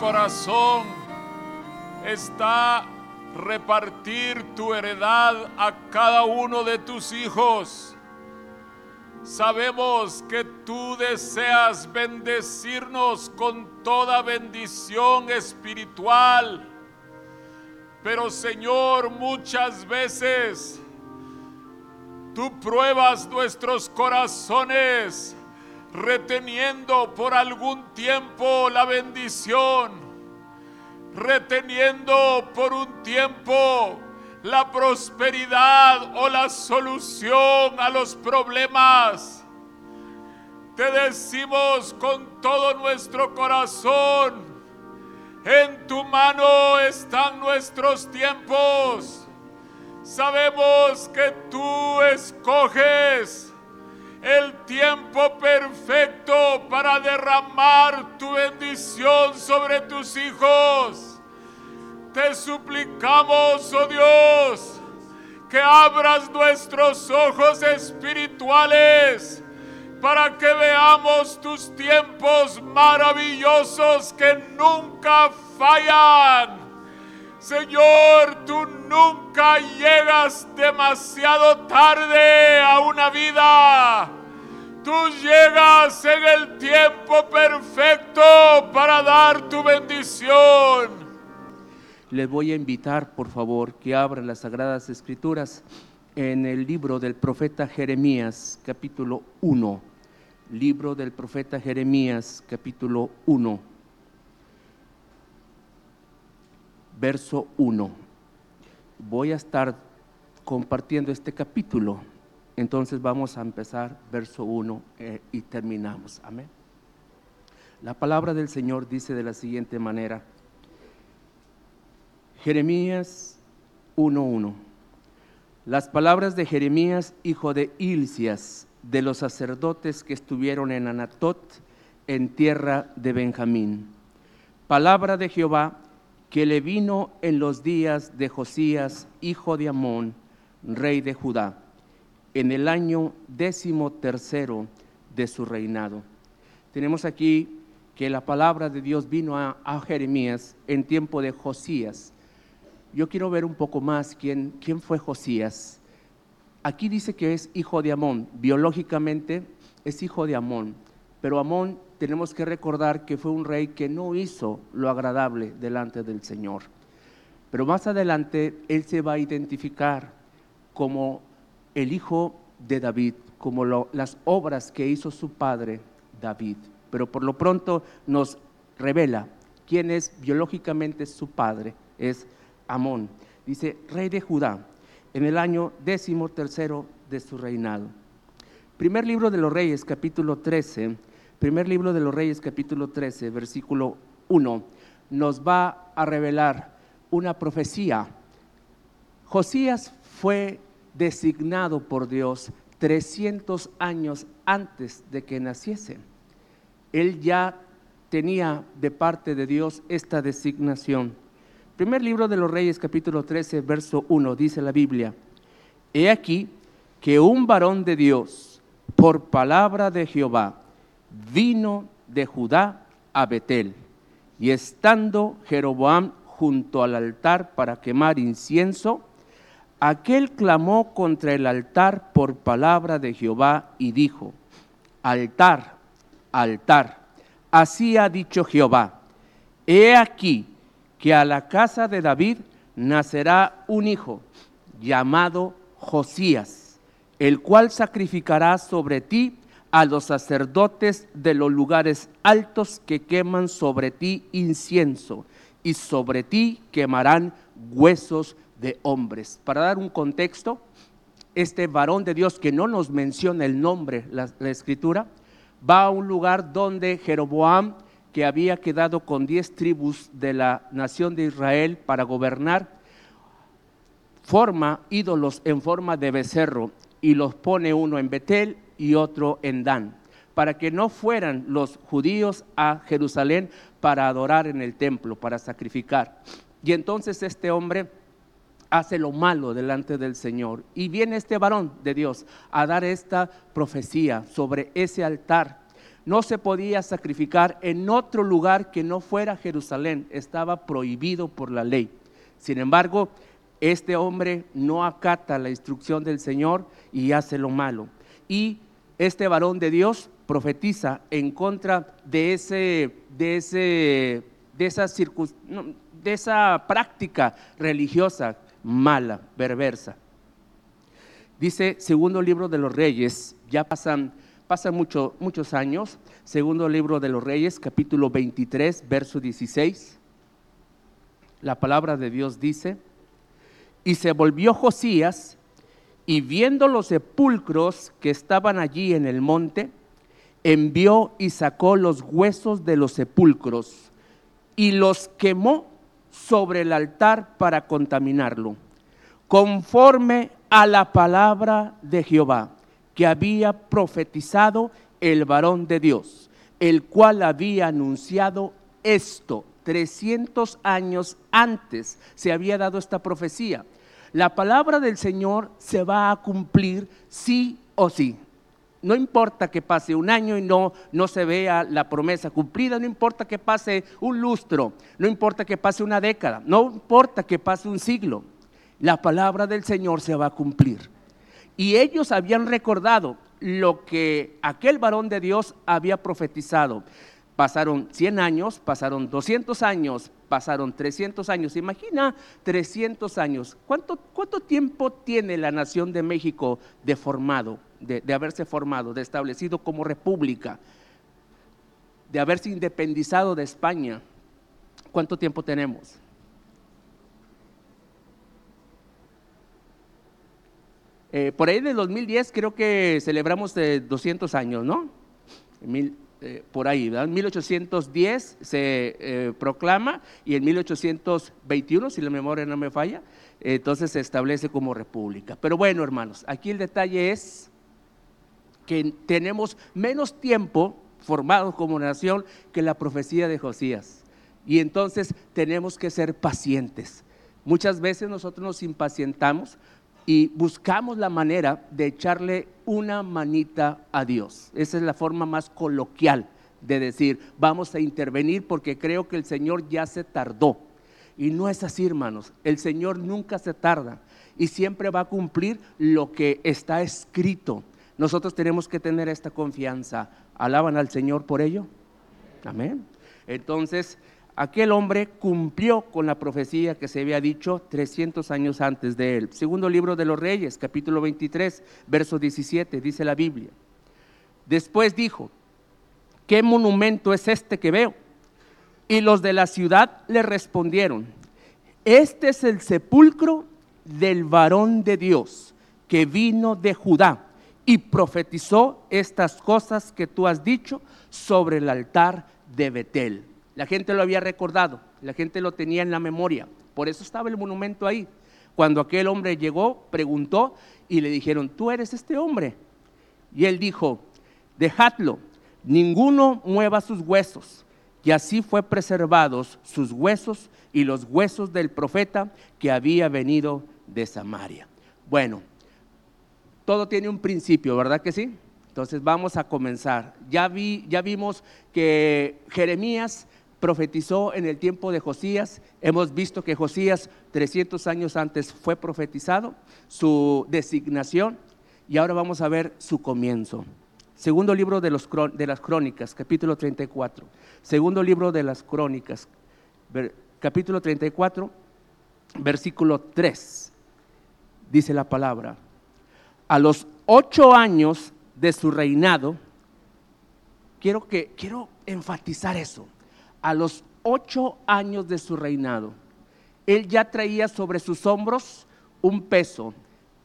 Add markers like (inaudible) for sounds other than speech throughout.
corazón está repartir tu heredad a cada uno de tus hijos. Sabemos que tú deseas bendecirnos con toda bendición espiritual. Pero Señor, muchas veces tú pruebas nuestros corazones reteniendo por algún tiempo la bendición, reteniendo por un tiempo la prosperidad o la solución a los problemas. Te decimos con todo nuestro corazón, en tu mano están nuestros tiempos. Sabemos que tú escoges el tiempo perfecto para derramar tu bendición sobre tus hijos. Te suplicamos, oh Dios, que abras nuestros ojos espirituales para que veamos tus tiempos maravillosos que nunca fallan. Señor, tú nunca llegas demasiado tarde a una vida. Tú llegas en el tiempo perfecto para dar tu bendición. Les voy a invitar, por favor, que abran las Sagradas Escrituras en el libro del profeta Jeremías, capítulo 1 libro del profeta Jeremías, capítulo 1, verso 1. Voy a estar compartiendo este capítulo, entonces vamos a empezar verso 1 eh, y terminamos. Amén. La palabra del Señor dice de la siguiente manera, Jeremías 1.1. Las palabras de Jeremías, hijo de Ilcias, de los sacerdotes que estuvieron en Anatot, en tierra de Benjamín. Palabra de Jehová que le vino en los días de Josías, hijo de Amón, rey de Judá, en el año décimo tercero de su reinado. Tenemos aquí que la palabra de Dios vino a, Jeremías en tiempo de Josías. Yo quiero ver un poco más quién, quién fue Josías. Aquí dice que es hijo de Amón, biológicamente es hijo de Amón, pero Amón tenemos que recordar que fue un rey que no hizo lo agradable delante del Señor. Pero más adelante él se va a identificar como el hijo de David, como las obras que hizo su padre David. Pero por lo pronto nos revela quién es biológicamente su padre, es Amón. Dice, rey de Judá, en el año décimo tercero de su reinado. Primer libro de los Reyes, capítulo 13, primer libro de los Reyes, capítulo 13, versículo 1, nos va a revelar una profecía. Josías fue designado por Dios 300 años antes de que naciese. Él ya tenía de parte de Dios esta designación. Primer libro de los Reyes, capítulo 13, verso 1, dice la Biblia, He aquí que un varón de Dios, por palabra de Jehová, vino de Judá a Betel, y estando Jeroboam junto al altar para quemar incienso, aquel clamó contra el altar por palabra de Jehová y dijo, altar, altar, así ha dicho Jehová, he aquí que a la casa de David nacerá un hijo llamado Josías, el cual sacrificará sobre ti a los sacerdotes de los lugares altos que queman sobre ti incienso, y sobre ti quemarán huesos de hombres. Para dar un contexto, este varón de Dios que no nos menciona el nombre, la, escritura, va a un lugar donde Jeroboam que había quedado con diez tribus de la nación de Israel para gobernar, forma ídolos en forma de becerro y los pone uno en Betel y otro en Dan, para que no fueran los judíos a Jerusalén para adorar en el templo, para sacrificar. Y entonces este hombre hace lo malo delante del Señor. Y viene este varón de Dios a dar esta profecía sobre ese altar no se podía sacrificar en otro lugar que no fuera Jerusalén, estaba prohibido por la ley. Sin embargo, este hombre no acata la instrucción del Señor y hace lo malo. Y este varón de Dios profetiza en contra de, ese, de, ese, de, esa, de esa práctica religiosa mala, perversa. Dice segundo libro de los reyes, ya pasan, pasan muchos años, segundo libro de los reyes, capítulo 23, verso 16. La palabra de Dios dice, y se volvió Josías y viendo los sepulcros que estaban allí en el monte, envió y sacó los huesos de los sepulcros y los quemó sobre el altar para contaminarlo, conforme a la palabra de Jehová que había profetizado el varón de Dios, el cual había anunciado esto 300 años antes se había dado esta profecía. La palabra del Señor se va a cumplir sí o sí. No importa que pase un año y no, no se vea la promesa cumplida, no importa que pase un lustro, no importa que pase una década, no importa que pase un siglo, la palabra del Señor se va a cumplir. Y ellos habían recordado lo que aquel varón de Dios había profetizado. Pasaron 100 años, pasaron 200 años, pasaron 300 años. Imagina 300 años. ¿Cuánto, cuánto tiempo tiene la nación de México de formado, de, de haberse formado, de establecido como república, de haberse independizado de España? ¿Cuánto tiempo tenemos? Eh, por ahí del 2010 creo que celebramos 200 años, ¿no? Eh, por ahí, ¿verdad? En 1810 se eh, proclama y en 1821, si la memoria no me falla, entonces se establece como república. Pero bueno, hermanos, aquí el detalle es que tenemos menos tiempo formados como nación que la profecía de Josías. Y entonces tenemos que ser pacientes. Muchas veces nosotros nos impacientamos y buscamos la manera de echarle una manita a Dios. Esa es la forma más coloquial de decir, vamos a intervenir porque creo que el Señor ya se tardó. Y no es así, hermanos. El Señor nunca se tarda y siempre va a cumplir lo que está escrito. Nosotros tenemos que tener esta confianza. ¿Alaban al Señor por ello? Amén. Entonces, aquel hombre cumplió con la profecía que se había dicho 300 años antes de él. Segundo libro de los Reyes, capítulo 23, verso 17, dice la Biblia. Después dijo, ¿qué monumento es este que veo? Y los de la ciudad le respondieron, este es el sepulcro del varón de Dios que vino de Judá y profetizó estas cosas que tú has dicho sobre el altar de Betel. La gente lo había recordado, la gente lo tenía en la memoria. Por eso estaba el monumento ahí. Cuando aquel hombre llegó, preguntó y le dijeron, tú eres este hombre. Y él dijo, dejadlo, ninguno mueva sus huesos. Y así fue preservados sus huesos y los huesos del profeta que había venido de Samaria. Bueno, todo tiene un principio, ¿verdad que sí? Entonces vamos a comenzar. Ya, vi, ya vimos que Jeremías profetizó en el tiempo de Josías. Hemos visto que Josías 300 años antes fue profetizado, su designación, y ahora vamos a ver su comienzo. Segundo libro de, de las crónicas, capítulo 34. Segundo libro de las crónicas, capítulo 34, versículo 3. Dice la palabra. A los ocho años de su reinado, quiero, que, quiero enfatizar eso a los ocho años de su reinado, él ya traía sobre sus hombros un peso,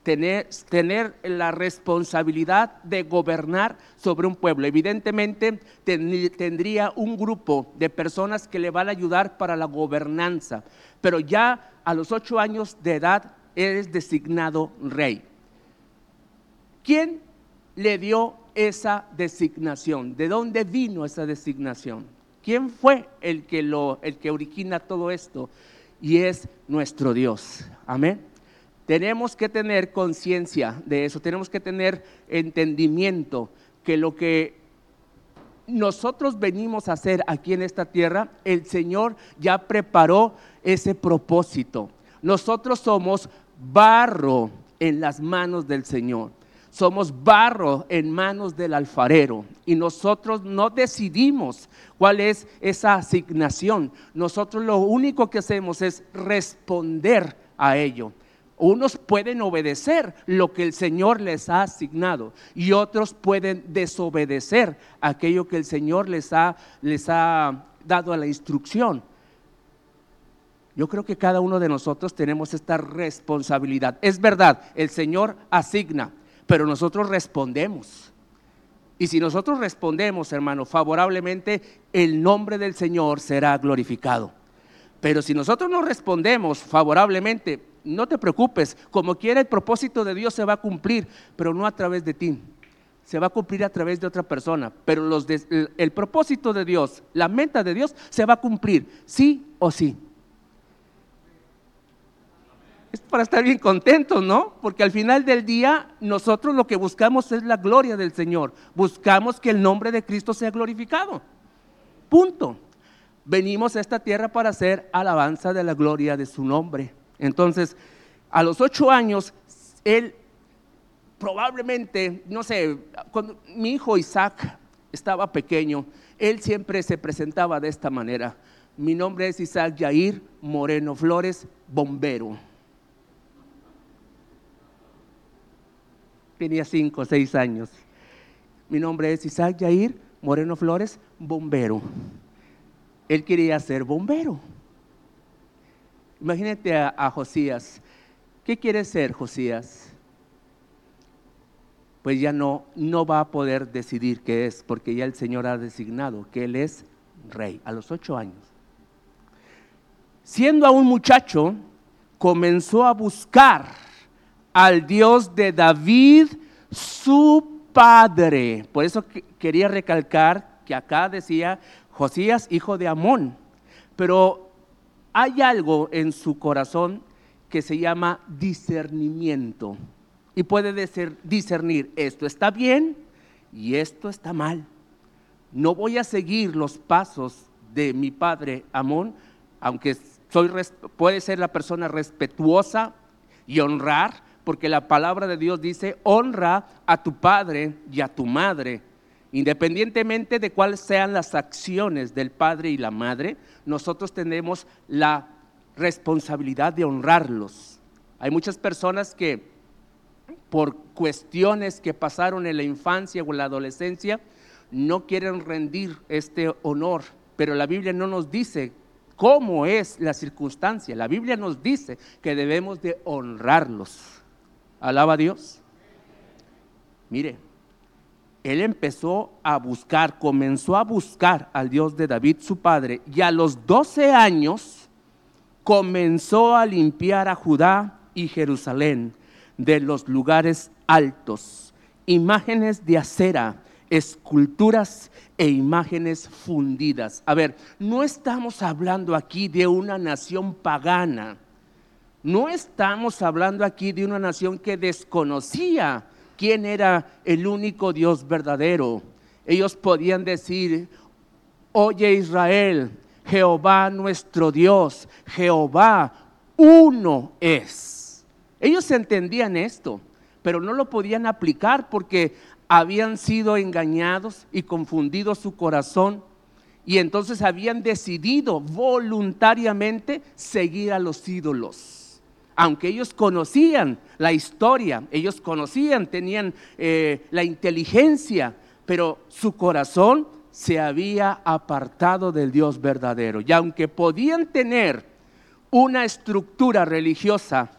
tener, la responsabilidad de gobernar sobre un pueblo. Evidentemente tendría un grupo de personas que le van a ayudar para la gobernanza, pero ya a los ocho años de edad es designado rey. ¿Quién le dio esa designación? ¿De dónde vino esa designación? ¿Quién fue el que, lo, el que origina todo esto? Y es nuestro Dios. Amén. Tenemos que tener conciencia de eso, tenemos que tener entendimiento que lo que nosotros venimos a hacer aquí en esta tierra, el Señor ya preparó ese propósito. Nosotros somos barro en las manos del Señor. Somos barro en manos del alfarero y nosotros no decidimos cuál es esa asignación. Nosotros lo único que hacemos es responder a ello. Unos pueden obedecer lo que el Señor les ha asignado y otros pueden desobedecer aquello que el Señor les ha, les ha dado a la instrucción. Yo creo que cada uno de nosotros tenemos esta responsabilidad. Es verdad, el Señor asigna, pero nosotros respondemos. Y si nosotros respondemos, hermano, favorablemente, el nombre del Señor será glorificado. Pero si nosotros no respondemos favorablemente, no te preocupes, como quiera el propósito de Dios se va a cumplir, pero no a través de ti. Se va a cumplir a través de otra persona, pero los el propósito de Dios, la meta de Dios se va a cumplir, sí o sí es para estar bien contentos, ¿no? Porque al final del día nosotros lo que buscamos es la gloria del Señor. Buscamos que el nombre de Cristo sea glorificado. Punto. Venimos a esta tierra para hacer alabanza de la gloria de su nombre. Entonces, a los ocho años, él probablemente, no sé, cuando mi hijo Isaac estaba pequeño, él siempre se presentaba de esta manera. Mi nombre es Isaac Yair Moreno Flores, bombero. Tenía cinco o seis años. Mi nombre es Isaac Yair Moreno Flores, bombero. Él quería ser bombero. Imagínate a, Josías. ¿Qué quiere ser Josías? Pues ya no, no va a poder decidir qué es, porque ya el Señor ha designado que Él es rey a los ocho años. Siendo aún muchacho, comenzó a buscar al Dios de David, su padre. Por eso quería recalcar que acá decía Josías, hijo de Amón. Pero hay algo en su corazón que se llama discernimiento. Y puede discernir, esto está bien y esto está mal. No voy a seguir los pasos de mi padre Amón, aunque soy, puede ser la persona respetuosa y honrar, porque la palabra de Dios dice, honra a tu padre y a tu madre. Independientemente de cuáles sean las acciones del padre y la madre, nosotros tenemos la responsabilidad de honrarlos. Hay muchas personas que por cuestiones que pasaron en la infancia o en la adolescencia, no quieren rendir este honor, pero la Biblia no nos dice cómo es la circunstancia. La Biblia nos dice que debemos de honrarlos. Alaba a Dios. Mire, él empezó a buscar, comenzó a buscar al Dios de David, su padre, y a los 12 años comenzó a limpiar a Judá y Jerusalén de los lugares altos, imágenes de acera, esculturas e imágenes fundidas. A ver, no estamos hablando aquí de una nación pagana no estamos hablando aquí de una nación que desconocía quién era el único Dios verdadero. Ellos podían decir, oye Israel, Jehová nuestro Dios, Jehová uno es. Ellos entendían esto, pero no lo podían aplicar porque habían sido engañados y confundido su corazón y entonces habían decidido voluntariamente seguir a los ídolos aunque ellos conocían la historia, ellos conocían, tenían eh, la inteligencia, pero su corazón se había apartado del Dios verdadero. Y aunque podían tener una estructura religiosa,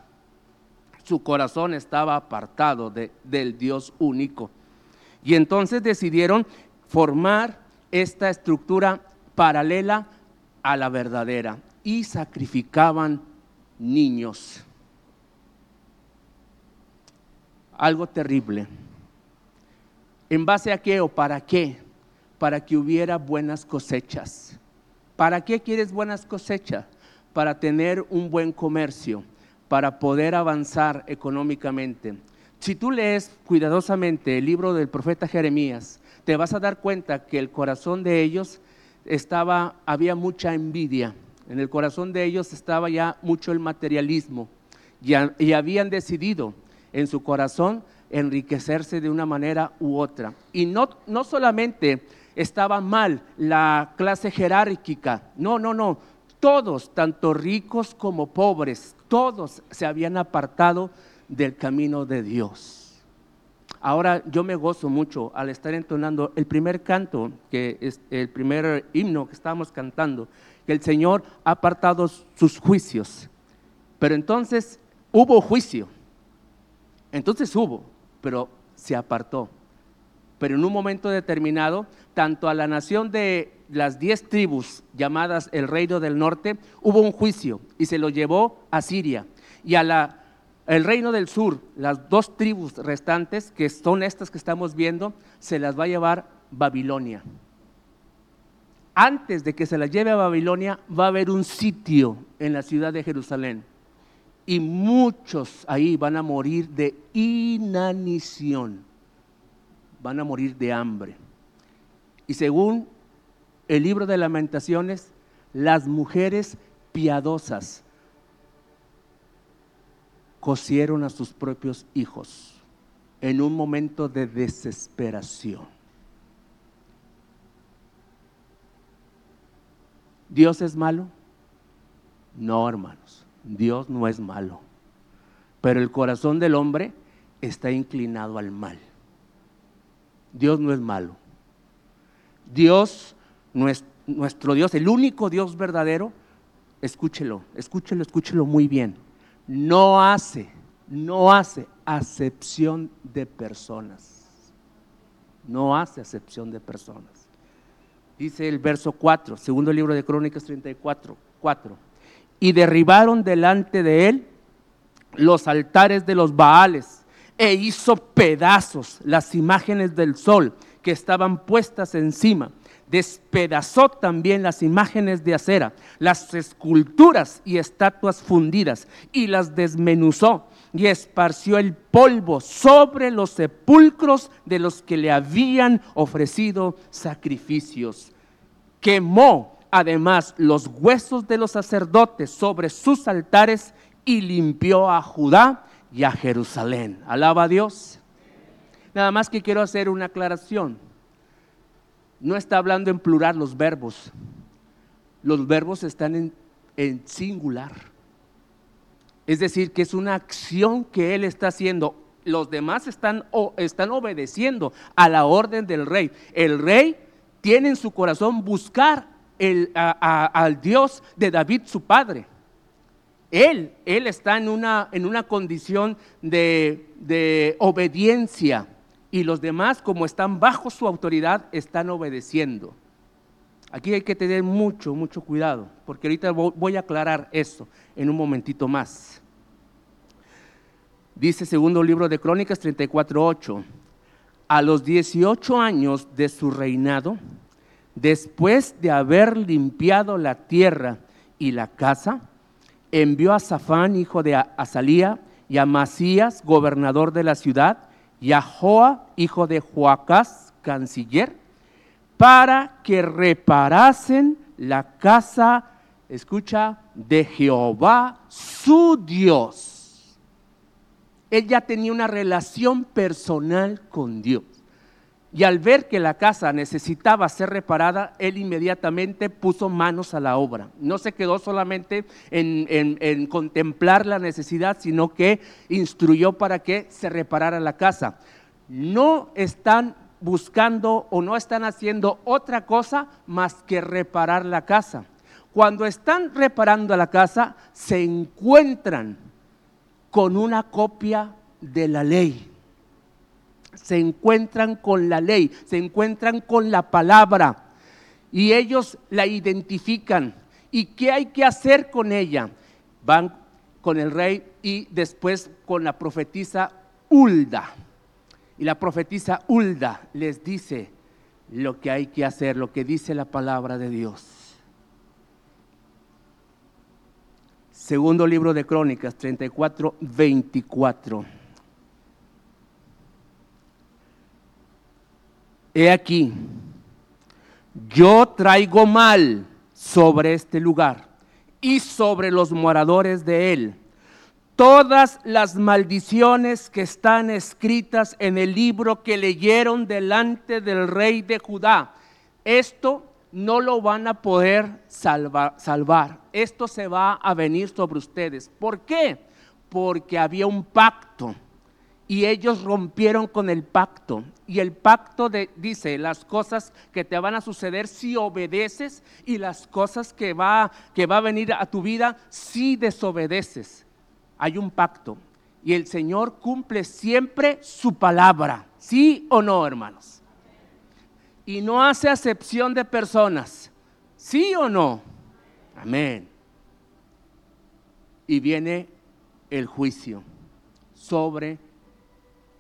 su corazón estaba apartado del Dios único. Y entonces decidieron formar esta estructura paralela a la verdadera y sacrificaban niños. algo terrible. ¿En base a qué o para qué? Para que hubiera buenas cosechas. ¿Para qué quieres buenas cosechas? Para tener un buen comercio, para poder avanzar económicamente. Si tú lees cuidadosamente el libro del profeta Jeremías, te vas a dar cuenta que el corazón de ellos estaba, había mucha envidia. En el corazón de ellos estaba ya mucho el materialismo y, y habían decidido en su corazón enriquecerse de una manera u otra. Y no, no solamente estaba mal la clase jerárquica, no, no, no, todos, tanto ricos como pobres, todos se habían apartado del camino de Dios. Ahora yo me gozo mucho al estar entonando el primer canto, que es el primer himno que estábamos cantando, que el Señor ha apartado sus juicios. Pero entonces hubo juicio. Entonces hubo, pero se apartó. Pero en un momento determinado, tanto a la nación de las diez tribus llamadas el reino del norte, hubo un juicio y se lo llevó a Siria. Y a la, el reino del sur, las dos tribus restantes, que son estas que estamos viendo, se las va a llevar Babilonia. Antes de que se las lleve a Babilonia, va a haber un sitio en la ciudad de Jerusalén y muchos ahí van a morir de inanición, van a morir de hambre. Y según el libro de lamentaciones, las mujeres piadosas cosieron a sus propios hijos en un momento de desesperación. ¿Dios es malo? No, hermanos. Dios no es malo, pero el corazón del hombre está inclinado al mal. Dios no es malo. Dios, nuestro Dios, el único Dios verdadero, escúchelo, escúchelo, escúchelo muy bien. No hace, no hace acepción de personas. No hace acepción de personas. Dice el verso 4, segundo libro de Crónicas 34, 4 y derribaron delante de él los altares de los Baales e hizo pedazos las imágenes del sol que estaban puestas encima. Despedazó también las imágenes de acera, las esculturas y estatuas fundidas y las desmenuzó y esparció el polvo sobre los sepulcros de los que le habían ofrecido sacrificios. Quemó además los huesos de los sacerdotes sobre sus altares y limpió a Judá y a Jerusalén. Alaba a Dios. Nada más que quiero hacer una aclaración. No está hablando en plural los verbos. Los verbos están en, singular. Es decir, que es una acción que él está haciendo. Los demás están, están obedeciendo a la orden del rey. El rey tiene en su corazón buscar al Dios de David, su padre. Él, él está en una, en una condición de, de obediencia y los demás, como están bajo su autoridad, están obedeciendo. Aquí hay que tener mucho, mucho cuidado, porque ahorita voy a aclarar eso en un momentito más. Dice segundo libro de Crónicas 34.8, a los 18 años de su reinado, después de haber limpiado la tierra y la casa, envió a Safán, hijo de Azalía, y a Masías, gobernador de la ciudad, y a Joa, hijo de Joacás, canciller, para que reparasen la casa, escucha, de Jehová, su Dios. Ella tenía una relación personal con Dios. Y al ver que la casa necesitaba ser reparada, él inmediatamente puso manos a la obra. No se quedó solamente en, contemplar la necesidad, sino que instruyó para que se reparara la casa. No están buscando o no están haciendo otra cosa más que reparar la casa. Cuando están reparando la casa, se encuentran con una copia de la ley se encuentran con la ley, se encuentran con la palabra y ellos la identifican. ¿Y qué hay que hacer con ella? Van con el rey y después con la profetisa Ulda. Y la profetisa Ulda les dice lo que hay que hacer, lo que dice la palabra de Dios. Segundo libro de Crónicas 34, 24. he aquí, yo traigo mal sobre este lugar y sobre los moradores de él todas las maldiciones que están escritas en el libro que leyeron delante del rey de Judá. Esto no lo van a poder salvar. Esto se va a venir sobre ustedes. ¿Por qué? Porque había un pacto y ellos rompieron con el pacto. Y el pacto dice las cosas que te van a suceder si obedeces y las cosas que va, que va a venir a tu vida si desobedeces hay un pacto y el Señor cumple siempre su palabra. ¿Sí o no, hermanos? Y no hace acepción de personas. ¿Sí o no? Amén. Y viene el juicio sobre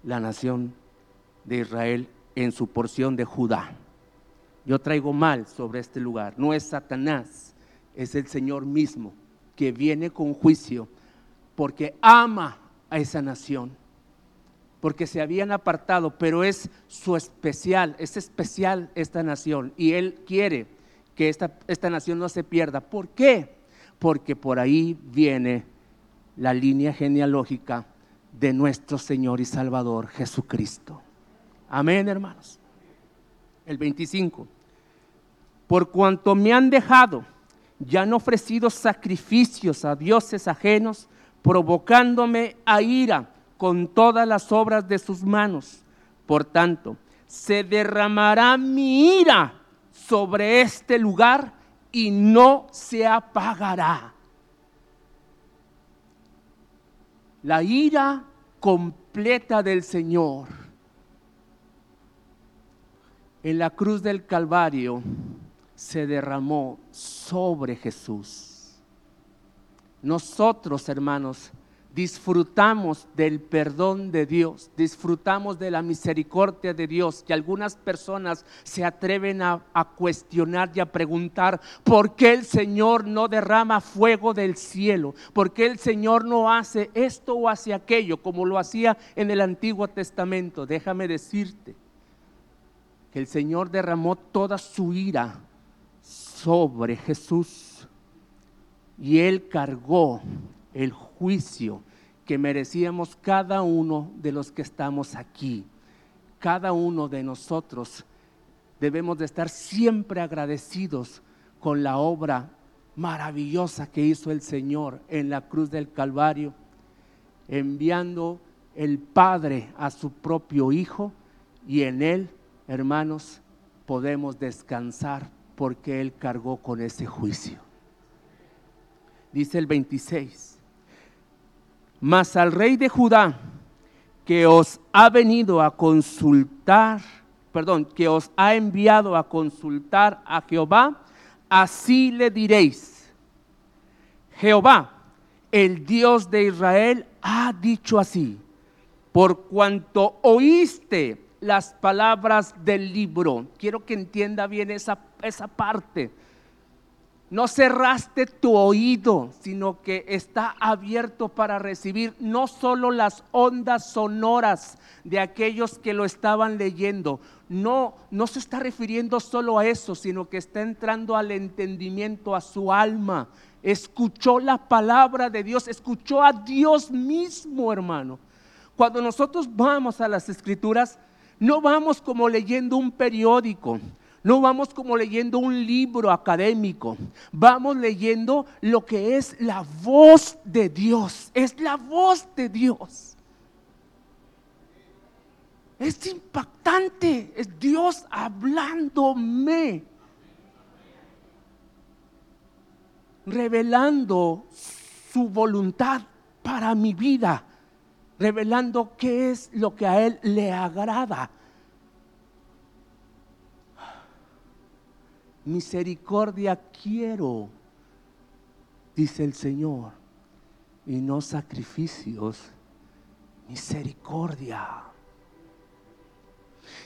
la nación de Israel en su porción de Judá. Yo traigo mal sobre este lugar. No es Satanás, es el Señor mismo que viene con juicio porque ama a esa nación, porque se habían apartado, pero es su especial, es especial esta nación y Él quiere que esta, esta nación no se pierda. ¿Por qué? Porque por ahí viene la línea genealógica de nuestro Señor y Salvador Jesucristo. Amén, hermanos. El 25. Por cuanto me han dejado, ya han ofrecido sacrificios a dioses ajenos, provocándome a ira con todas las obras de sus manos. Por tanto, se derramará mi ira sobre este lugar y no se apagará. La ira completa del Señor en la cruz del Calvario se derramó sobre Jesús. Nosotros, hermanos, disfrutamos del perdón de Dios, disfrutamos de la misericordia de Dios, y algunas personas se atreven a, cuestionar y a preguntar por qué el Señor no derrama fuego del cielo, por qué el Señor no hace esto o hace aquello como lo hacía en el Antiguo Testamento. Déjame decirte que el Señor derramó toda su ira sobre Jesús y Él cargó el juicio que merecíamos cada uno de los que estamos aquí. Cada uno de nosotros debemos de estar siempre agradecidos con la obra maravillosa que hizo el Señor en la cruz del Calvario, enviando el Padre a su propio Hijo y en Él, hermanos, podemos descansar porque Él cargó con ese juicio dice el 26. Mas al rey de Judá, que os ha venido a consultar, perdón, que os ha enviado a consultar a Jehová, así le diréis, Jehová, el Dios de Israel, ha dicho así, por cuanto oíste las palabras del libro, quiero que entienda bien esa, esa parte no cerraste tu oído, sino que está abierto para recibir no solo las ondas sonoras de aquellos que lo estaban leyendo. No, no se está refiriendo solo a eso, sino que está entrando al entendimiento, a su alma. Escuchó la palabra de Dios, escuchó a Dios mismo, hermano. Cuando nosotros vamos a las escrituras, no vamos como leyendo un periódico no vamos como leyendo un libro académico, vamos leyendo lo que es la voz de Dios, es la voz de Dios. Es impactante, es Dios hablándome, revelando su voluntad para mi vida, revelando qué es lo que a Él le agrada. Misericordia quiero, dice el Señor, y no sacrificios, misericordia.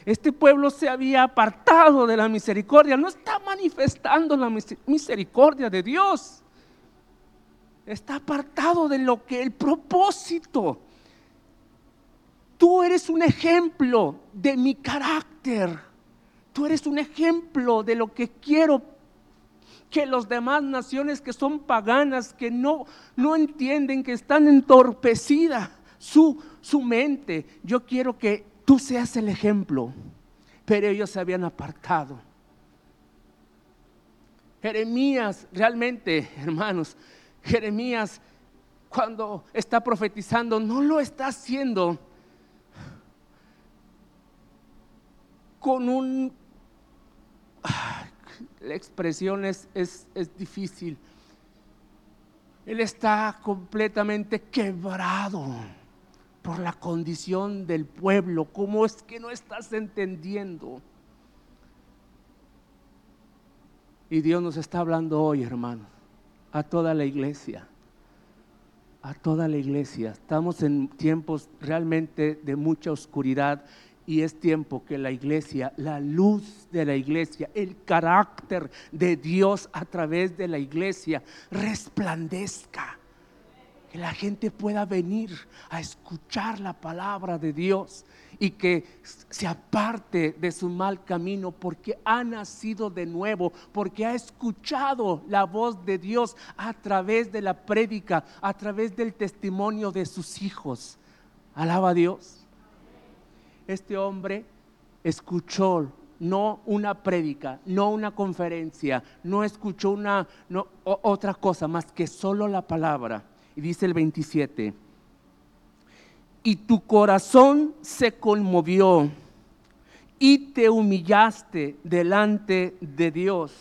Este pueblo se había apartado de la misericordia, no está manifestando la misericordia de Dios. Está apartado de lo que el propósito. Tú eres un ejemplo de mi carácter tú eres un ejemplo de lo que quiero que los demás naciones que son paganas, que no, no entienden, que están entorpecida su, su mente. Yo quiero que tú seas el ejemplo. Pero ellos se habían apartado. Jeremías, realmente, hermanos, Jeremías cuando está profetizando no lo está haciendo con un la expresión es, es, difícil. Él está completamente quebrado por la condición del pueblo. ¿Cómo es que no estás entendiendo? Y Dios nos está hablando hoy, hermanos, a toda la iglesia. A toda la iglesia. Estamos en tiempos realmente de mucha oscuridad y es tiempo que la iglesia, la luz de la iglesia, el carácter de Dios a través de la iglesia resplandezca. Que la gente pueda venir a escuchar la palabra de Dios y que se aparte de su mal camino porque ha nacido de nuevo, porque ha escuchado la voz de Dios a través de la prédica, a través del testimonio de sus hijos. Alaba a Dios este hombre escuchó no una prédica, no una conferencia, no escuchó una otra cosa más que solo la palabra. Y dice el 27, y tu corazón se conmovió y te humillaste delante de Dios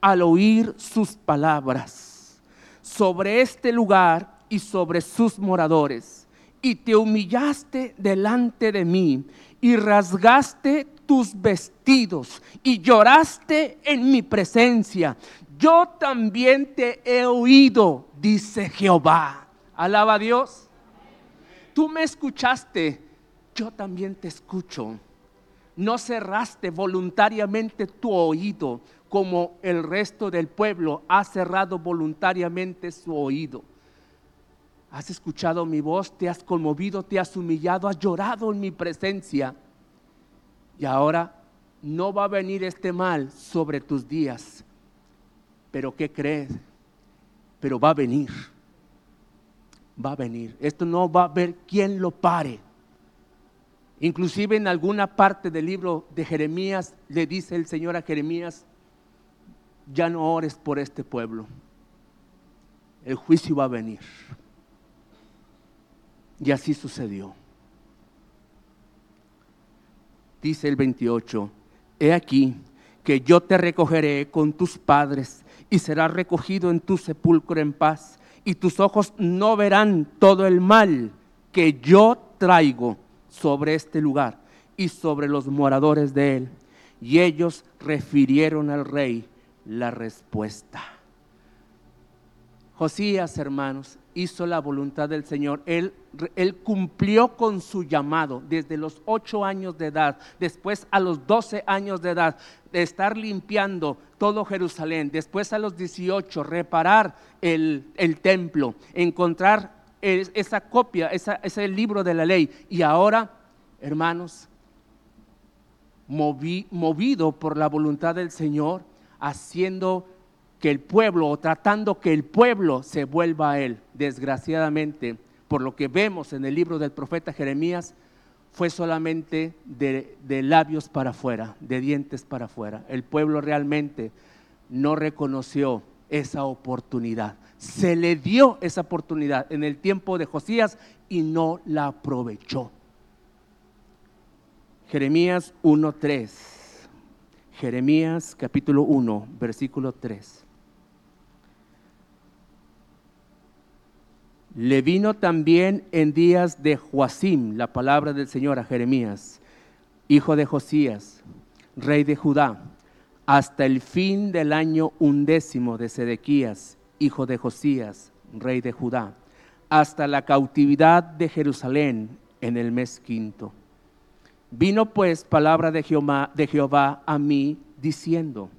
al oír sus palabras sobre este lugar y sobre sus moradores y te humillaste delante de mí y rasgaste tus vestidos y lloraste en mi presencia. Yo también te he oído, dice Jehová. Alaba a Dios. Tú me escuchaste, yo también te escucho. No cerraste voluntariamente tu oído como el resto del pueblo ha cerrado voluntariamente su oído. Has escuchado mi voz, te has conmovido, te has humillado, has llorado en mi presencia. Y ahora no va a venir este mal sobre tus días. Pero ¿qué crees? Pero va a venir. Va a venir. Esto no va a haber quien lo pare. Inclusive en alguna parte del libro de Jeremías le dice el Señor a Jeremías, ya no ores por este pueblo. El juicio va a venir. Y así sucedió. Dice el 28, he aquí que yo te recogeré con tus padres y serás recogido en tu sepulcro en paz y tus ojos no verán todo el mal que yo traigo sobre este lugar y sobre los moradores de él. Y ellos refirieron al rey la respuesta. Josías, hermanos, hizo la voluntad del Señor. Él, cumplió con su llamado desde los ocho años de edad, después a los doce años de edad, de estar limpiando todo Jerusalén, después a los dieciocho, reparar el, templo, encontrar esa copia, ese libro de la ley. Y ahora, hermanos, movido por la voluntad del Señor, haciendo que el pueblo o tratando que el pueblo se vuelva a él. Desgraciadamente, por lo que vemos en el libro del profeta Jeremías, fue solamente de, labios para afuera, de dientes para afuera. El pueblo realmente no reconoció esa oportunidad. Se le dio esa oportunidad en el tiempo de Josías y no la aprovechó. Jeremías 1.3. Jeremías capítulo 1, versículo 3. Le vino también en días de Joacim la palabra del Señor a Jeremías, hijo de Josías, rey de Judá, hasta el fin del año undécimo de Sedequías, hijo de Josías, rey de Judá, hasta la cautividad de Jerusalén en el mes quinto. Vino pues palabra de Jehová, de Jehová a mí diciendo,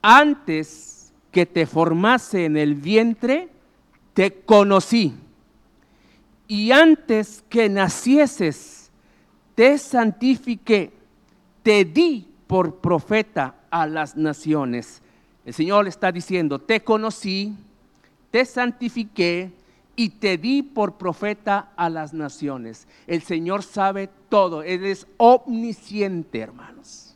antes que te formase en el vientre, te conocí y antes que nacieses te santifiqué, te di por profeta a las naciones. El Señor está diciendo, te conocí, te santifiqué y te di por profeta a las naciones. El Señor sabe todo, Él es omnisciente, hermanos.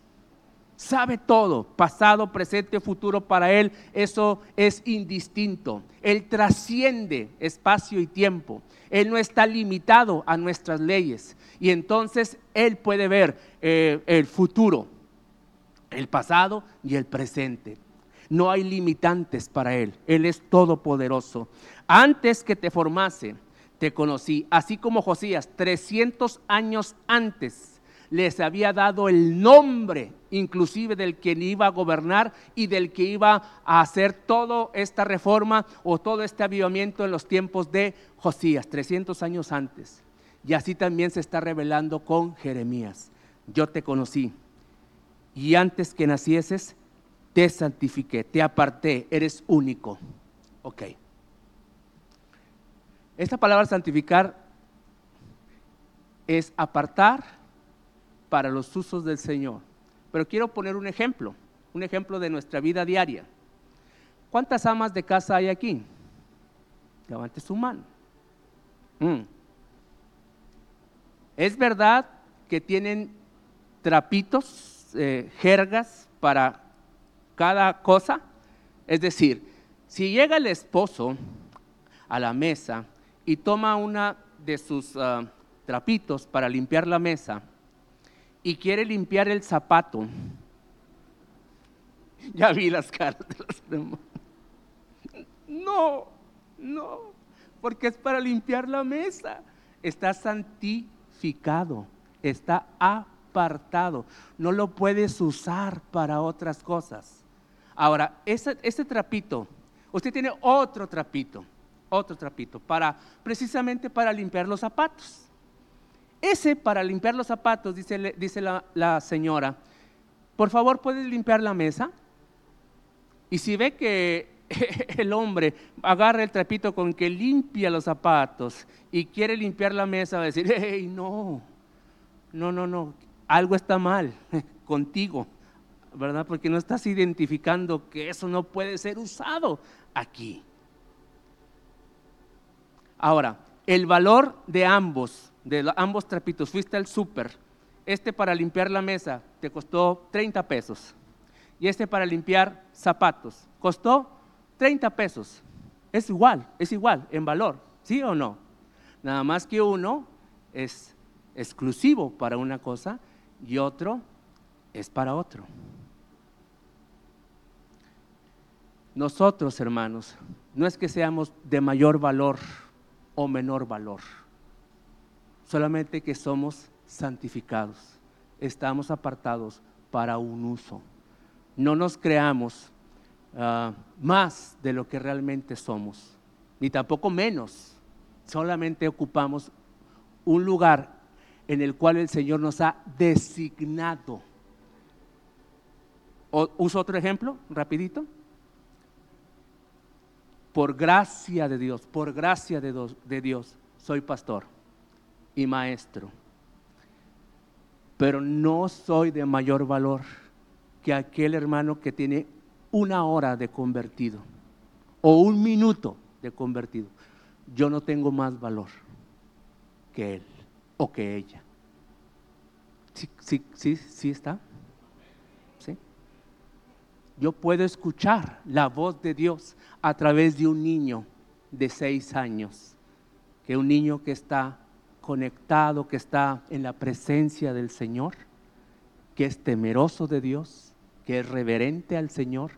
Sabe todo, pasado, presente, futuro, para Él eso es indistinto. Él trasciende espacio y tiempo. Él no está limitado a nuestras leyes. Y entonces Él puede ver eh, el futuro, el pasado y el presente. No hay limitantes para Él. Él es todopoderoso. Antes que te formase, te conocí, así como Josías, 300 años antes, les había dado el nombre inclusive del que iba a gobernar y del que iba a hacer toda esta reforma o todo este avivamiento en los tiempos de Josías, 300 años antes. Y así también se está revelando con Jeremías. Yo te conocí y antes que nacieses, te santifiqué, te aparté, eres único. Ok. Esta palabra santificar es apartar para los usos del Señor. Pero quiero poner un ejemplo, un ejemplo de nuestra vida diaria. ¿Cuántas amas de casa hay aquí? Levante su mano. Mm. ¿Es verdad que tienen trapitos, eh, jergas para cada cosa? Es decir, si llega el esposo a la mesa y toma una de sus ah, trapitos para limpiar la mesa y quiere limpiar el zapato. Ya vi las caras de los hermanos. No, no, porque es para limpiar la mesa. Está santificado, está apartado. No lo puedes usar para otras cosas. Ahora, ese, ese trapito, usted tiene otro trapito otro trapito, para, precisamente para limpiar los zapatos. Ese para limpiar los zapatos, dice, la, la señora, por favor, ¿puedes limpiar la mesa? Y si ve que (laughs) el hombre agarra el trapito con que limpia los zapatos y quiere limpiar la mesa, va a decir, (laughs) hey, no, no, no, no, algo está mal (laughs) contigo, ¿verdad? Porque no estás identificando que eso no puede ser usado aquí. Ahora, el valor de ambos, de ambos trapitos, fuiste al súper, este para limpiar la mesa te costó 30 pesos y este para limpiar zapatos costó 30 pesos. Es igual, es igual en valor, ¿sí o no? Nada más que uno es exclusivo para una cosa y otro es para otro. Nosotros, hermanos, no es que seamos de mayor valor o menor valor. Solamente que somos santificados, estamos apartados para un uso. No nos creamos ah, más de lo que realmente somos, ni tampoco menos. Solamente ocupamos un lugar en el cual el Señor nos ha designado. ¿Uso otro ejemplo, rapidito? por gracia de Dios, por gracia de Dios, soy pastor y maestro. Pero no soy de mayor valor que aquel hermano que tiene una hora de convertido o un minuto de convertido. Yo no tengo más valor que él o que ella. ¿Sí, sí, sí, sí está? yo puedo escuchar la voz de Dios a través de un niño de seis años, que un niño que está conectado, que está en la presencia del Señor, que es temeroso de Dios, que es reverente al Señor.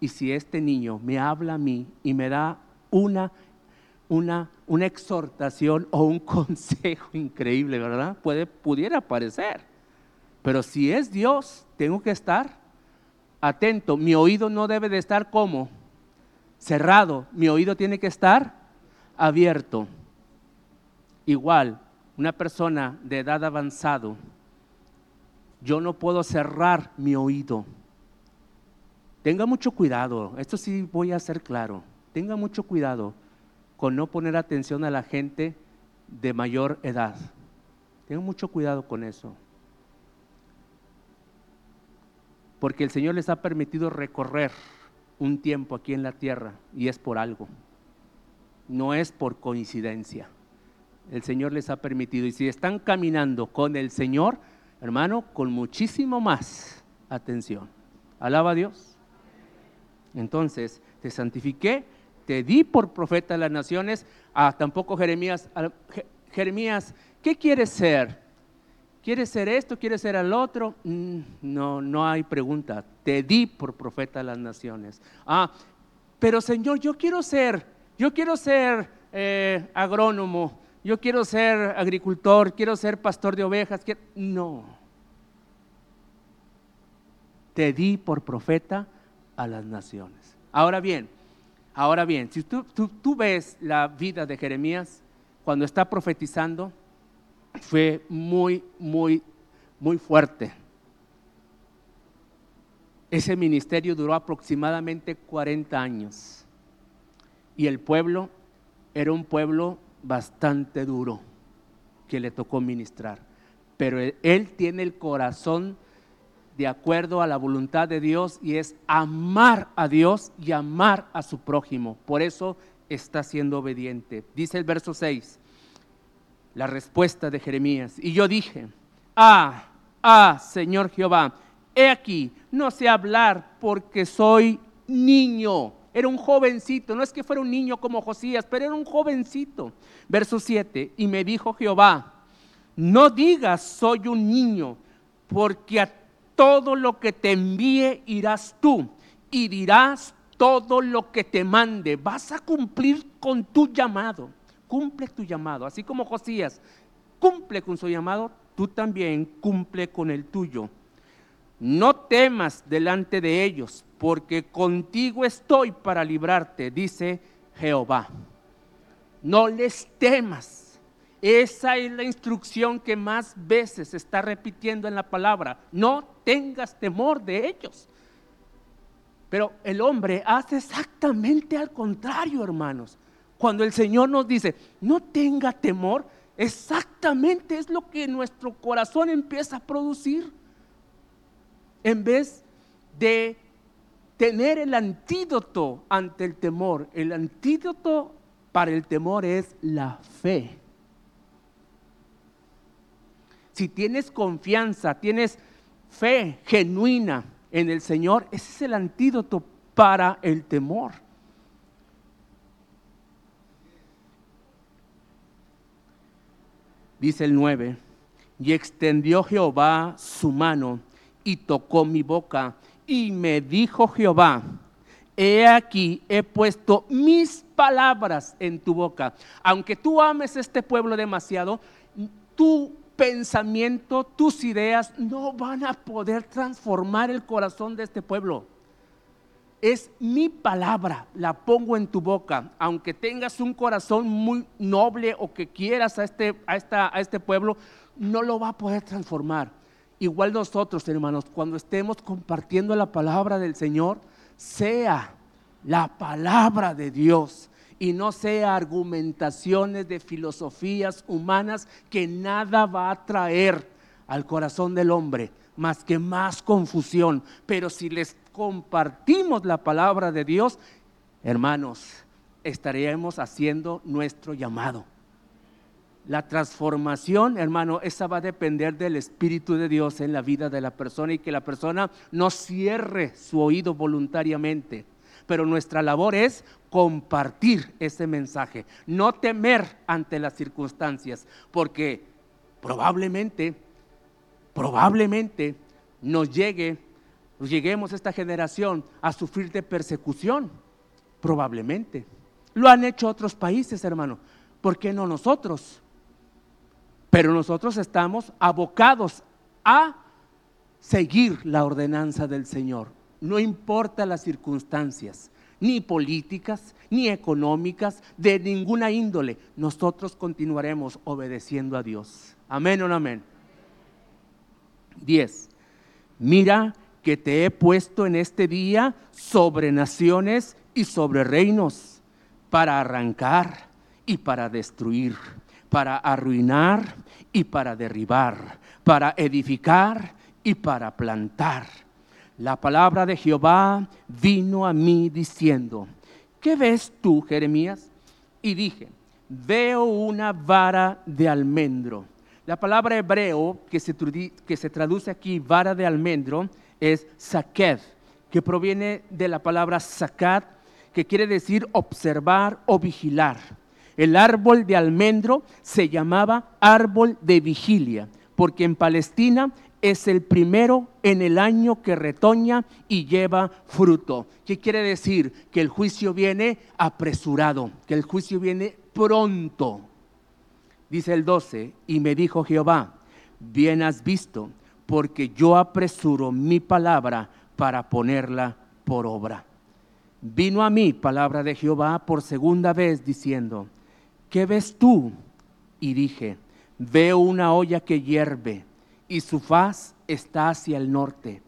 Y si este niño me habla a mí y me da una, una, una exhortación o un (laughs) consejo increíble, ¿verdad? Puede, pudiera parecer. Pero si es Dios, tengo que estar atento, mi oído no debe de estar como cerrado, mi oído tiene que estar abierto. Igual, una persona de edad avanzado, yo no puedo cerrar mi oído. Tenga mucho cuidado, esto sí voy a ser claro, tenga mucho cuidado con no poner atención a la gente de mayor edad. Tenga mucho cuidado con eso. porque el Señor les ha permitido recorrer un tiempo aquí en la tierra y es por algo. No es por coincidencia. El Señor les ha permitido. Y si están caminando con el Señor, hermano, con muchísimo más atención. Alaba a Dios. Entonces, te santifiqué, te di por profeta de las naciones. Ah, tampoco Jeremías, Jeremías, ¿qué quieres ser? ¿Quieres ser esto? ¿Quieres ser al otro? Mm, no, no hay pregunta. Te di por profeta de las naciones. Ah, pero Señor, yo quiero ser, yo quiero ser eh, agrónomo, yo quiero ser agricultor, quiero ser pastor de ovejas. No. Te di por profeta a las naciones. Ahora bien, ahora bien, si tú, tú ves la vida de Jeremías cuando está profetizando, fue muy, muy, muy fuerte. Ese ministerio duró aproximadamente 40 años y el pueblo era un pueblo bastante duro que le tocó ministrar. Pero él, tiene el corazón de acuerdo a la voluntad de Dios y es amar a Dios y amar a su prójimo. Por eso está siendo obediente. Dice el verso 6, la respuesta de Jeremías. Y yo dije, ah, ah, Señor Jehová, he aquí, no sé hablar porque soy niño. Era un jovencito, no es que fuera un niño como Josías, pero era un jovencito. Verso 7, y me dijo Jehová, no digas soy un niño, porque a todo lo que te envíe irás tú y dirás todo lo que te mande. Vas a cumplir con tu llamado cumple tu llamado. Así como Josías cumple con su llamado, tú también cumple con el tuyo. No temas delante de ellos, porque contigo estoy para librarte, dice Jehová. No les temas. Esa es la instrucción que más veces está repitiendo en la palabra. No tengas temor de ellos. Pero el hombre hace exactamente al contrario, hermanos. Cuando el Señor nos dice, no tenga temor, exactamente es lo que nuestro corazón empieza a producir. En vez de tener el antídoto ante el temor, el antídoto para el temor es la fe. Si tienes confianza, tienes fe genuina en el Señor, ese es el antídoto para el temor. dice el 9, y extendió Jehová su mano y tocó mi boca y me dijo Jehová, he aquí, he puesto mis palabras en tu boca. Aunque tú ames este pueblo demasiado, tu pensamiento, tus ideas no van a poder transformar el corazón de este pueblo es mi palabra, la pongo en tu boca. Aunque tengas un corazón muy noble o que quieras a este, a esta, a este pueblo, no lo va a poder transformar. Igual nosotros, hermanos, cuando estemos compartiendo la palabra del Señor, sea la palabra de Dios y no sea argumentaciones de filosofías humanas que nada va a traer al corazón del hombre más que más confusión. Pero si les compartimos la palabra de Dios, hermanos, estaríamos haciendo nuestro llamado. La transformación, hermano, esa va a depender del Espíritu de Dios en la vida de la persona y que la persona no cierre su oído voluntariamente. Pero nuestra labor es compartir ese mensaje, no temer ante las circunstancias, porque probablemente, probablemente nos llegue lleguemos esta generación a sufrir de persecución, probablemente. Lo han hecho otros países, hermano. ¿Por qué no nosotros? Pero nosotros estamos abocados a seguir la ordenanza del Señor. No importa las circunstancias, ni políticas, ni económicas, de ninguna índole. Nosotros continuaremos obedeciendo a Dios. Amén o no amén. 10. Mira que te he puesto en este día sobre naciones y sobre reinos, para arrancar y para destruir, para arruinar y para derribar, para edificar y para plantar. la palabra de Jehová vino a mí diciendo, ¿qué ves tú, Jeremías? Y dije, veo una vara de almendro. La palabra hebreo que se, que se traduce aquí, vara de almendro, es saked, que proviene de la palabra sakat, que quiere decir observar o vigilar. El árbol de almendro se llamaba árbol de vigilia, porque en Palestina es el primero en el año que retoña y lleva fruto. ¿Qué quiere decir? Que el juicio viene apresurado, que el juicio viene pronto. Dice el 12, y me dijo Jehová, bien has visto, porque yo apresuro mi palabra para ponerla por obra. Vino a mí palabra de Jehová por segunda vez diciendo, ¿qué ves tú? Y dije, veo una olla que hierve y su faz está hacia el norte.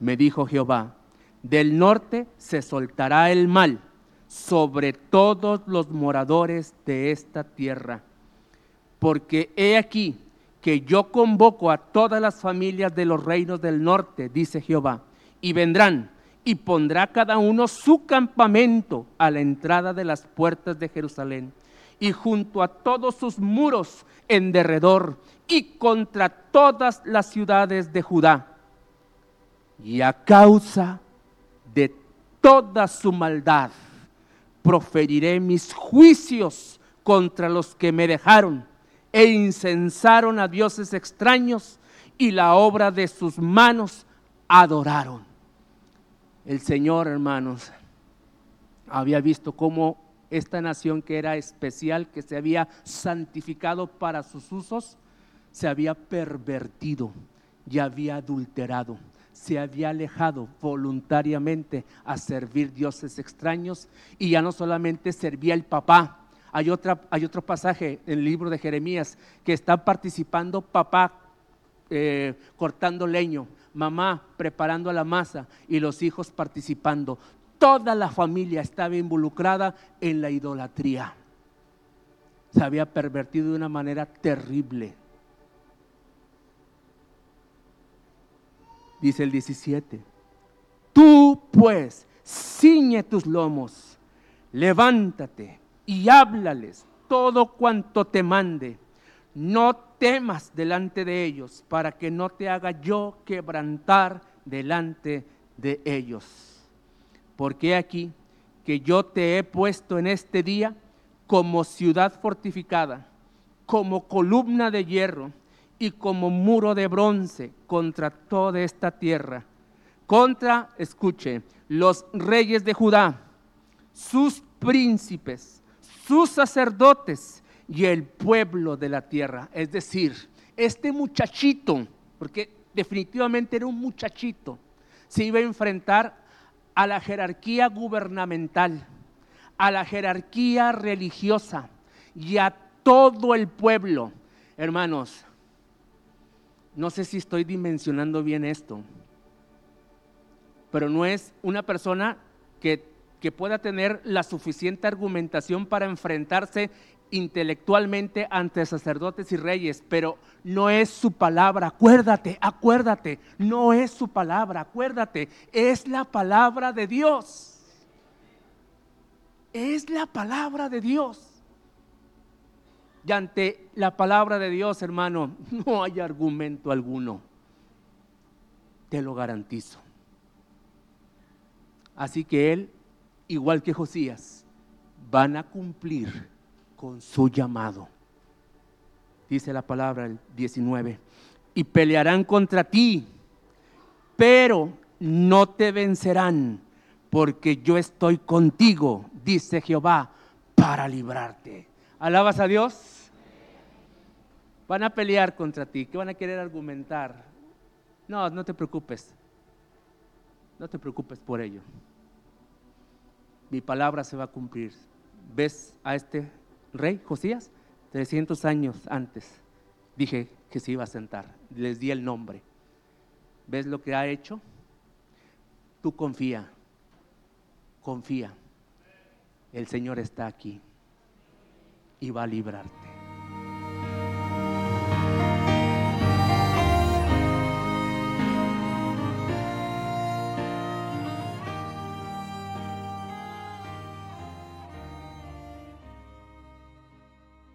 Me dijo Jehová, del norte se soltará el mal sobre todos los moradores de esta tierra. Porque he aquí que yo convoco a todas las familias de los reinos del norte, dice Jehová, y vendrán y pondrá cada uno su campamento a la entrada de las puertas de Jerusalén y junto a todos sus muros en derredor y contra todas las ciudades de Judá. Y a causa de toda su maldad, proferiré mis juicios contra los que me dejaron e incensaron a dioses extraños y la obra de sus manos adoraron. El Señor, hermanos, había visto cómo esta nación que era especial, que se había santificado para sus usos, se había pervertido y había adulterado, se había alejado voluntariamente a servir dioses extraños y ya no solamente servía el papá. Hay, otra, hay otro pasaje en el libro de Jeremías que está participando papá eh, cortando leño, mamá preparando la masa y los hijos participando. Toda la familia estaba involucrada en la idolatría. Se había pervertido de una manera terrible. dice el 17. Tú pues ciñe tus lomos, levántate y háblales todo cuanto te mande. No temas delante de ellos para que no te haga yo quebrantar delante de ellos. Porque aquí que yo te he puesto en este día como ciudad fortificada, como columna de hierro y como muro de bronce contra toda esta tierra. Contra, escuche, los reyes de Judá, sus príncipes, sus sacerdotes y el pueblo de la tierra. Es decir, este muchachito, porque definitivamente era un muchachito, se iba a enfrentar a la jerarquía gubernamental, a la jerarquía religiosa y a todo el pueblo. Hermanos, no sé si estoy dimensionando bien esto, pero no es una persona que, pueda tener la suficiente argumentación para enfrentarse intelectualmente ante sacerdotes y reyes, pero no es su palabra. Acuérdate, acuérdate, no es su palabra, acuérdate, es la palabra de Dios. Es la palabra de Dios. Y ante la palabra de Dios, hermano, (laughs) no hay argumento alguno. Te lo garantizo. Así que él, igual que Josías, van a cumplir con su llamado. Dice la palabra el 19. Y pelearán contra ti, pero no te vencerán, porque yo estoy contigo, dice Jehová, para librarte. ¿Alabas a Dios? Van a pelear contra ti, que van a querer argumentar. No, no te preocupes. No te preocupes por ello. Mi palabra se va a cumplir. ¿Ves a este rey, Josías? 300 años antes dije que se iba a sentar. Les di el nombre. ¿Ves lo que ha hecho? Tú confía. Confía. El Señor está aquí y va a librarte.